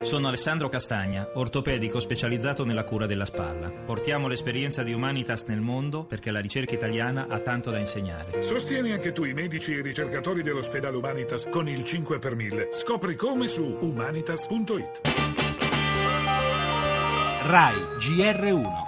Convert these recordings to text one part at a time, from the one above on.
Sono Alessandro Castagna, ortopedico specializzato nella cura della spalla. Portiamo l'esperienza di Humanitas nel mondo perché la ricerca italiana ha tanto da insegnare. Sostieni anche tu i medici e i ricercatori dell'ospedale Humanitas con il 5 per 1000. Scopri come su humanitas.it. RAI GR1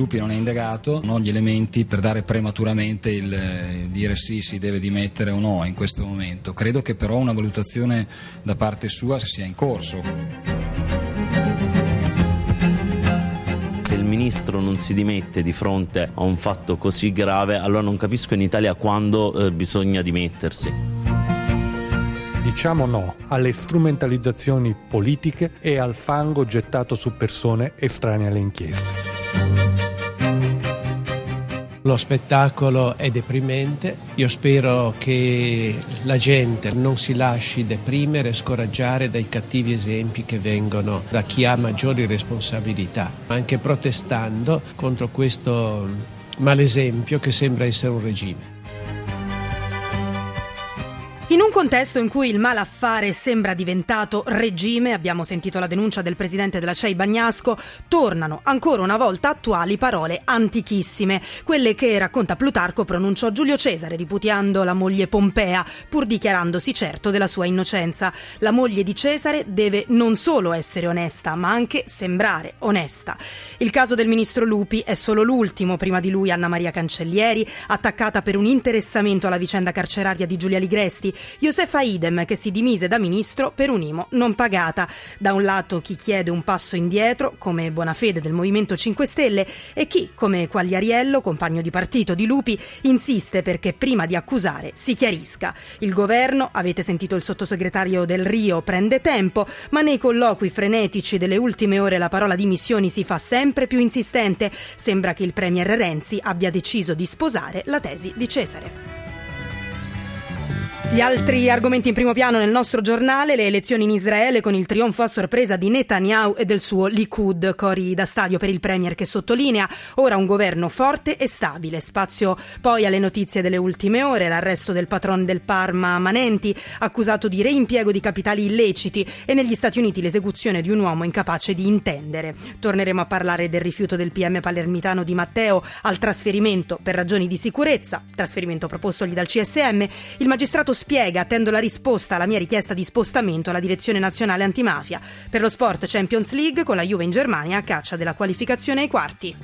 Lupi non è indagato, non ho gli elementi per dare prematuramente il eh, dire sì, si deve dimettere o no in questo momento. Credo che però una valutazione da parte sua sia in corso. Se il ministro non si dimette di fronte a un fatto così grave, allora non capisco in Italia quando eh, bisogna dimettersi. Diciamo no alle strumentalizzazioni politiche e al fango gettato su persone estranee alle inchieste. Lo spettacolo è deprimente, io spero che la gente non si lasci deprimere e scoraggiare dai cattivi esempi che vengono da chi ha maggiori responsabilità, anche protestando contro questo malesempio che sembra essere un regime. In un contesto in cui il malaffare sembra diventato regime, abbiamo sentito la denuncia del presidente della CEI Bagnasco, tornano ancora una volta attuali parole antichissime, quelle che racconta Plutarco pronunciò Giulio Cesare ripudiando la moglie Pompea, pur dichiarandosi certo della sua innocenza. La moglie di Cesare deve non solo essere onesta, ma anche sembrare onesta. Il caso del ministro Lupi è solo l'ultimo, prima di lui Anna Maria Cancellieri, attaccata per un interessamento alla vicenda carceraria di Giulia Ligresti, Josefa Idem che si dimise da ministro per un'IMO non pagata. Da un lato chi chiede un passo indietro, come buona fede del Movimento 5 Stelle, e chi, come Quagliariello, compagno di partito di Lupi, insiste perché prima di accusare si chiarisca. Il governo, avete sentito il sottosegretario del Rio, prende tempo, ma nei colloqui frenetici delle ultime ore la parola dimissioni si fa sempre più insistente. Sembra che il premier Renzi abbia deciso di sposare la tesi di Cesare. Gli altri argomenti in primo piano nel nostro giornale, le elezioni in Israele con il trionfo a sorpresa di Netanyahu e del suo Likud, cori da stadio per il Premier che sottolinea ora un governo forte e stabile. Spazio poi alle notizie delle ultime ore, l'arresto del patron del Parma Manenti, accusato di reimpiego di capitali illeciti e negli Stati Uniti l'esecuzione di un uomo incapace di intendere. Torneremo a parlare del rifiuto del PM palermitano di Matteo al trasferimento per ragioni di sicurezza, trasferimento propostogli dal CSM. Il magistrato spiega, attendo la risposta alla mia richiesta di spostamento alla direzione nazionale antimafia. Per lo sport Champions League con la Juve in Germania a caccia della qualificazione ai quarti.